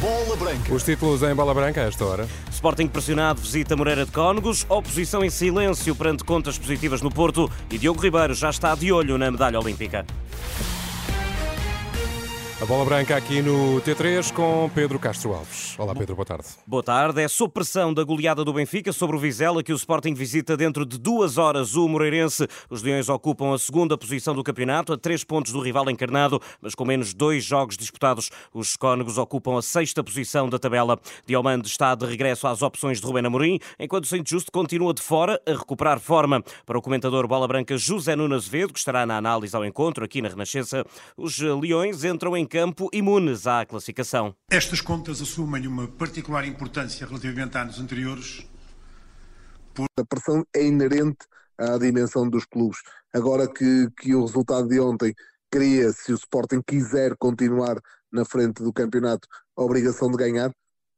Bola Branca. Os títulos em bola branca a esta hora. Sporting pressionado visita Moreira de Cónegos, oposição em silêncio perante contas positivas no Porto e Diogo Ribeiro já está de olho na medalha olímpica. A bola branca aqui no T3 com Pedro Castro Alves. Olá Pedro, boa tarde. Boa tarde. É sob pressão da goleada do Benfica sobre o Vizela que o Sporting visita dentro de duas horas o Moreirense. Os Leões ocupam a segunda posição do campeonato, a três pontos do rival encarnado, mas com menos dois jogos disputados. Os Cónegos ocupam a sexta posição da tabela. Diomande está de regresso às opções de Rubén Amorim, enquanto Saint Justo continua de fora a recuperar forma. Para o comentador Bola Branca José Nunes Vedo, que estará na análise ao encontro aqui na Renascença, os Leões entram em campo imunes à classificação. Estas contas assumem uma particular importância relativamente a anos anteriores. Por... A pressão é inerente à dimensão dos clubes. Agora que, que o resultado de ontem cria, se o Sporting quiser continuar na frente do campeonato, a obrigação de ganhar,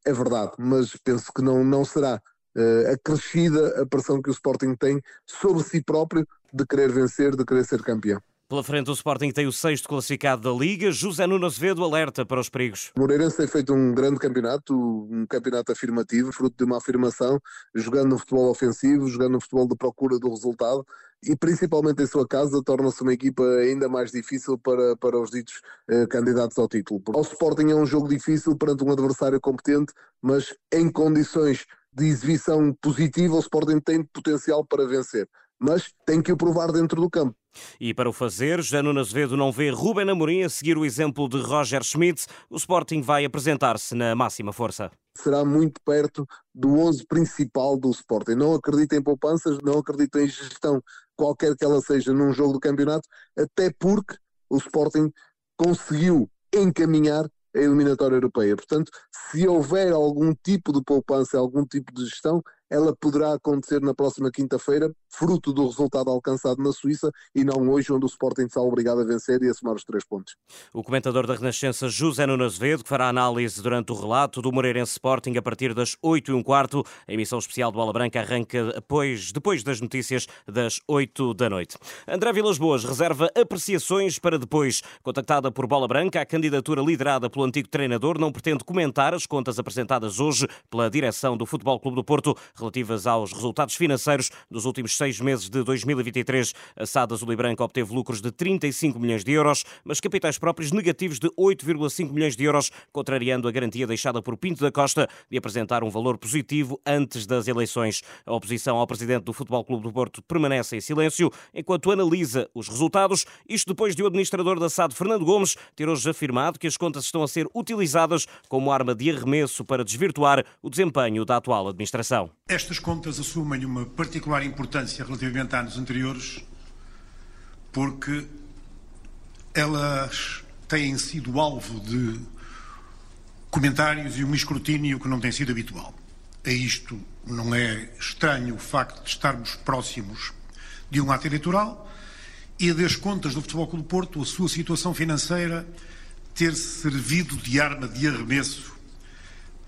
é verdade, mas penso que não, não será uh, acrescida a pressão que o Sporting tem sobre si próprio de querer vencer, de querer ser campeão. Pela frente, o Sporting tem o sexto classificado da Liga. José Nuno Azevedo alerta para os perigos. O Moreirense tem feito um grande campeonato, um campeonato afirmativo, fruto de uma afirmação, jogando no futebol ofensivo, jogando no futebol de procura do resultado e principalmente em sua casa torna-se uma equipa ainda mais difícil para, para os ditos eh, candidatos ao título. O Sporting é um jogo difícil perante um adversário competente, mas em condições de exibição positiva o Sporting tem potencial para vencer, mas tem que o provar dentro do campo. E para o fazer, Jano Azevedo não vê Ruben Amorim a seguir o exemplo de Roger Schmidt. O Sporting vai apresentar-se na máxima força. Será muito perto do 11 principal do Sporting. Não acredito em poupanças, não acredito em gestão, qualquer que ela seja, num jogo do campeonato, até porque o Sporting conseguiu encaminhar a eliminatória europeia. Portanto, se houver algum tipo de poupança, algum tipo de gestão, ela poderá acontecer na próxima quinta-feira, fruto do resultado alcançado na Suíça e não hoje, onde o Sporting está obrigado a vencer e a somar os três pontos. O comentador da Renascença, José Nuno Azevedo, que fará análise durante o relato do Moreirense Sporting a partir das 8 e um quarto. A emissão especial de Bola Branca arranca depois, depois das notícias das 8 da noite. André Vilas Boas reserva apreciações para depois. Contactada por Bola Branca, a candidatura liderada pelo antigo treinador não pretende comentar as contas apresentadas hoje pela direção do Futebol Clube do Porto relativas aos resultados financeiros dos últimos seis meses de 2023. A SAD Azul e Branca obteve lucros de 35 milhões de euros, mas capitais próprios negativos de 8,5 milhões de euros, contrariando a garantia deixada por Pinto da Costa de apresentar um valor positivo antes das eleições. A oposição ao presidente do Futebol Clube do Porto permanece em silêncio enquanto analisa os resultados, isto depois de o administrador da SAD, Fernando Gomes, ter hoje afirmado que as contas estão a ser utilizadas como arma de arremesso para desvirtuar o desempenho da atual administração. Estas contas assumem uma particular importância relativamente a anos anteriores, porque elas têm sido alvo de comentários e um escrutínio que não tem sido habitual. A isto não é estranho o facto de estarmos próximos de um ato eleitoral e das contas do Futebol Clube do Porto, a sua situação financeira ter servido de arma de arremesso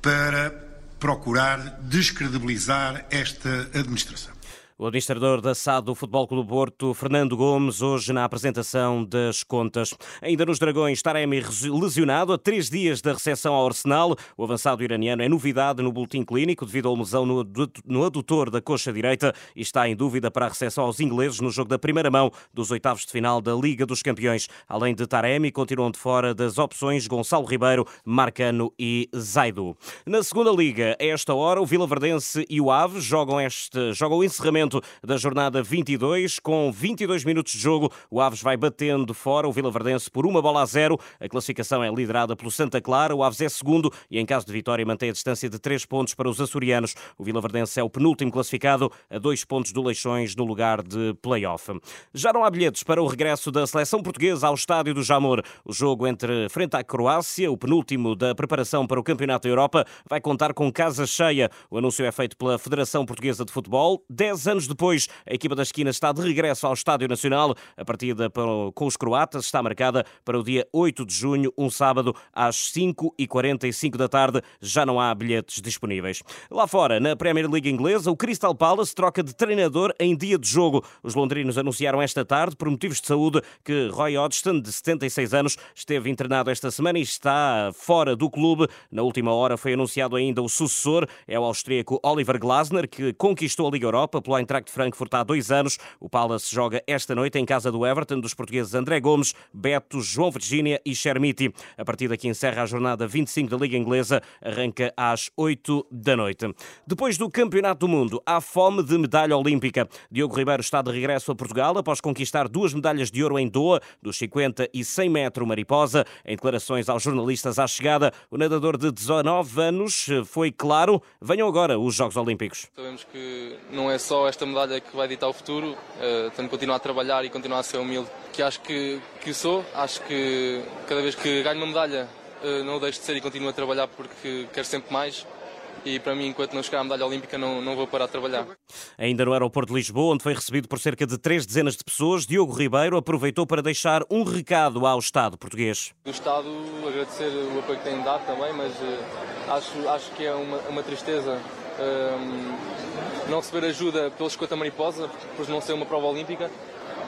para procurar descredibilizar esta administração. O administrador da SAD do Futebol Clube Porto, Fernando Gomes, hoje na apresentação das contas. Ainda nos Dragões, Taremi lesionado a três dias da recepção ao Arsenal. O avançado iraniano é novidade no boletim clínico devido à lesão no, adutor da coxa direita e está em dúvida para a recepção aos ingleses no jogo da primeira mão dos oitavos de final da Liga dos Campeões. Além de Taremi, continuam de fora das opções Gonçalo Ribeiro, Marcano e Zaidu. Na segunda Liga, a esta hora, o Vila Verdense e o Aves jogam, este, jogam o encerramento da jornada 22. Com 22 minutos de jogo, o Aves vai batendo fora o Vila Verdense por uma bola a zero. A classificação é liderada pelo Santa Clara. O Aves é segundo e, em caso de vitória, mantém a distância de 3 pontos para os açorianos. O Vila Verdense é o penúltimo classificado, a 2 pontos do Leixões no lugar de play-off. Já não há bilhetes para o regresso da seleção portuguesa ao estádio do Jamor. O jogo entre frente à Croácia, o penúltimo da preparação para o Campeonato da Europa, vai contar com casa cheia. O anúncio é feito pela Federação Portuguesa de Futebol. 10 anos anos depois, a equipa das esquinas está de regresso ao Estádio Nacional. A partida com os croatas está marcada para o dia 8 de junho, um sábado, às 5h45 da tarde. Já não há bilhetes disponíveis. Lá fora, na Premier League inglesa, o Crystal Palace troca de treinador em dia de jogo. Os londrinos anunciaram esta tarde, por motivos de saúde, que Roy Hodgson, de 76 anos, esteve internado esta semana e está fora do clube. Na última hora foi anunciado ainda o sucessor, é o austríaco Oliver Glasner, que conquistou a Liga Europa pelo Eintracht Frankfurt há dois anos. O Palace joga esta noite em casa do Everton, dos portugueses André Gomes, Beto, João Virgínia e Chermiti. A partida que encerra a jornada 25 da Liga Inglesa arranca às 8 da noite. Depois do Campeonato do Mundo, há fome de medalha olímpica. Diogo Ribeiro está de regresso a Portugal após conquistar duas medalhas de ouro em Doha, dos 50 e 100 metros mariposa. Em declarações aos jornalistas à chegada, o nadador de 19 anos foi claro: venham agora os Jogos Olímpicos. Sabemos que não é só esta medalha que vai ditar o futuro, uh, tenho que continuar a trabalhar e continuar a ser humilde, que acho que, que sou. Acho que cada vez que ganho uma medalha, uh, não o deixo de ser e continuo a trabalhar porque quero sempre mais e para mim, enquanto não chegar à medalha olímpica, não, não vou parar de trabalhar. Ainda no aeroporto de Lisboa, onde foi recebido por cerca de três dezenas de pessoas, Diogo Ribeiro aproveitou para deixar um recado ao Estado português. Do Estado, agradecer o apoio que têm dado também, mas uh, acho, acho que é uma, uma tristeza não receber ajuda pelo 50 mariposa, por não ser uma prova olímpica.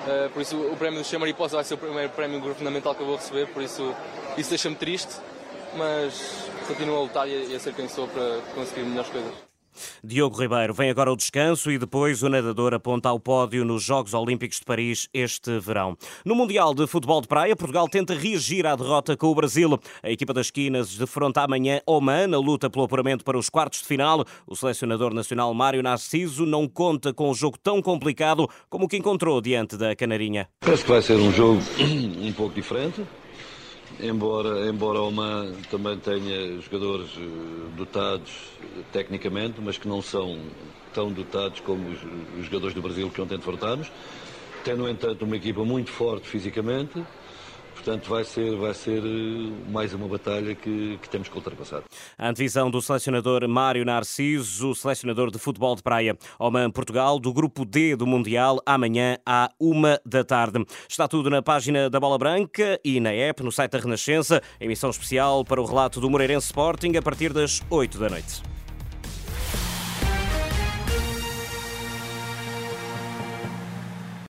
Uh, por isso, o prémio do Che Mariposa vai ser o primeiro prémio governamental que eu vou receber, por isso, isso deixa-me triste, mas continuo a lutar e a ser quem sou para conseguir melhores coisas. Diogo Ribeiro vem agora ao descanso e depois o nadador aponta ao pódio nos Jogos Olímpicos de Paris este verão. No Mundial de Futebol de Praia, Portugal tenta reagir à derrota com o Brasil. A equipa das esquinas defronta amanhã Oman na luta pelo apuramento para os quartos de final. O selecionador nacional Mário Narciso não conta com um jogo tão complicado como o que encontrou diante da Canarinha. Penso que vai ser um jogo um pouco diferente embora, embora Oman também tenha jogadores eh, dotados tecnicamente, mas que não são tão dotados como os, os jogadores do Brasil que ontem defrontámos. Tem, no entanto, uma equipa muito forte fisicamente, Portanto, vai ser, vai ser eh, mais uma batalha que, que temos que ultrapassar. A antevisão do selecionador Mário Narciso, selecionador de futebol de praia. Oman Portugal, do grupo D do Mundial, amanhã à uma da tarde. Está tudo na página da Bola Branca e na app, no site da Renascença. Emissão especial para o relato do Moreirense Sporting a partir das 8 da noite.